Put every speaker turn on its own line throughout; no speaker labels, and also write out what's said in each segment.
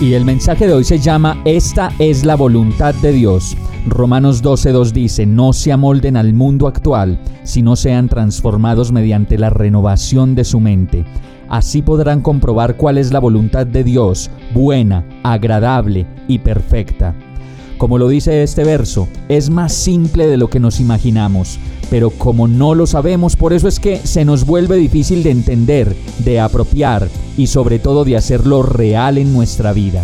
Y el mensaje de hoy se llama Esta es la voluntad de Dios. Romanos 12.2 dice, no se amolden al mundo actual, sino sean transformados mediante la renovación de su mente. Así podrán comprobar cuál es la voluntad de Dios, buena, agradable y perfecta. Como lo dice este verso, es más simple de lo que nos imaginamos, pero como no lo sabemos, por eso es que se nos vuelve difícil de entender, de apropiar y sobre todo de hacerlo real en nuestra vida.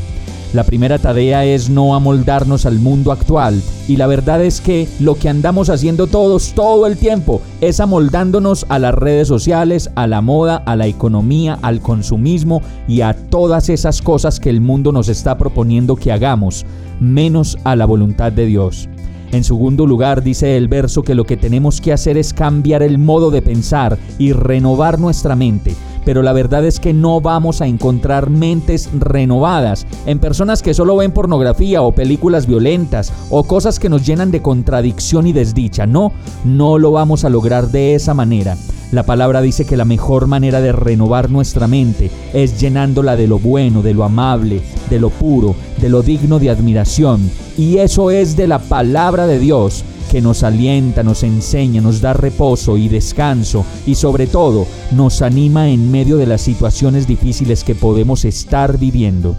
La primera tarea es no amoldarnos al mundo actual y la verdad es que lo que andamos haciendo todos todo el tiempo es amoldándonos a las redes sociales, a la moda, a la economía, al consumismo y a todas esas cosas que el mundo nos está proponiendo que hagamos, menos a la voluntad de Dios. En segundo lugar, dice el verso que lo que tenemos que hacer es cambiar el modo de pensar y renovar nuestra mente pero la verdad es que no vamos a encontrar mentes renovadas en personas que solo ven pornografía o películas violentas o cosas que nos llenan de contradicción y desdicha. No, no lo vamos a lograr de esa manera. La palabra dice que la mejor manera de renovar nuestra mente es llenándola de lo bueno, de lo amable, de lo puro, de lo digno de admiración. Y eso es de la palabra de Dios que nos alienta, nos enseña, nos da reposo y descanso y sobre todo nos anima en medio de las situaciones difíciles que podemos estar viviendo.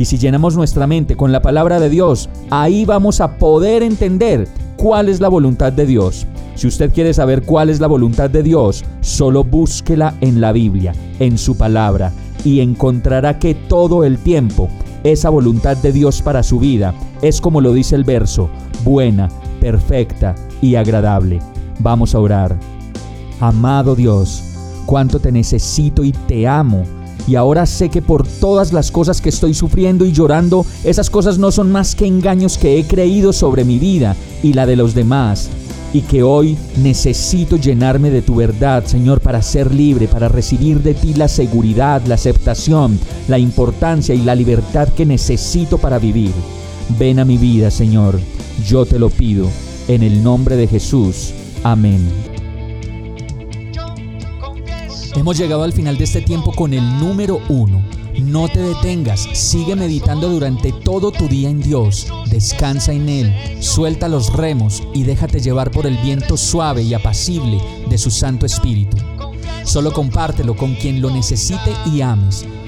Y si llenamos nuestra mente con la palabra de Dios, ahí vamos a poder entender cuál es la voluntad de Dios. Si usted quiere saber cuál es la voluntad de Dios, solo búsquela en la Biblia, en su palabra, y encontrará que todo el tiempo esa voluntad de Dios para su vida es como lo dice el verso, buena, perfecta y agradable. Vamos a orar. Amado Dios, cuánto te necesito y te amo. Y ahora sé que por todas las cosas que estoy sufriendo y llorando, esas cosas no son más que engaños que he creído sobre mi vida y la de los demás. Y que hoy necesito llenarme de tu verdad, Señor, para ser libre, para recibir de ti la seguridad, la aceptación, la importancia y la libertad que necesito para vivir. Ven a mi vida, Señor yo te lo pido, en el nombre de Jesús. Amén. Hemos llegado al final de este tiempo con el número uno. No te detengas, sigue meditando durante todo tu día en Dios, descansa en Él, suelta los remos y déjate llevar por el viento suave y apacible de su Santo Espíritu. Solo compártelo con quien lo necesite y ames.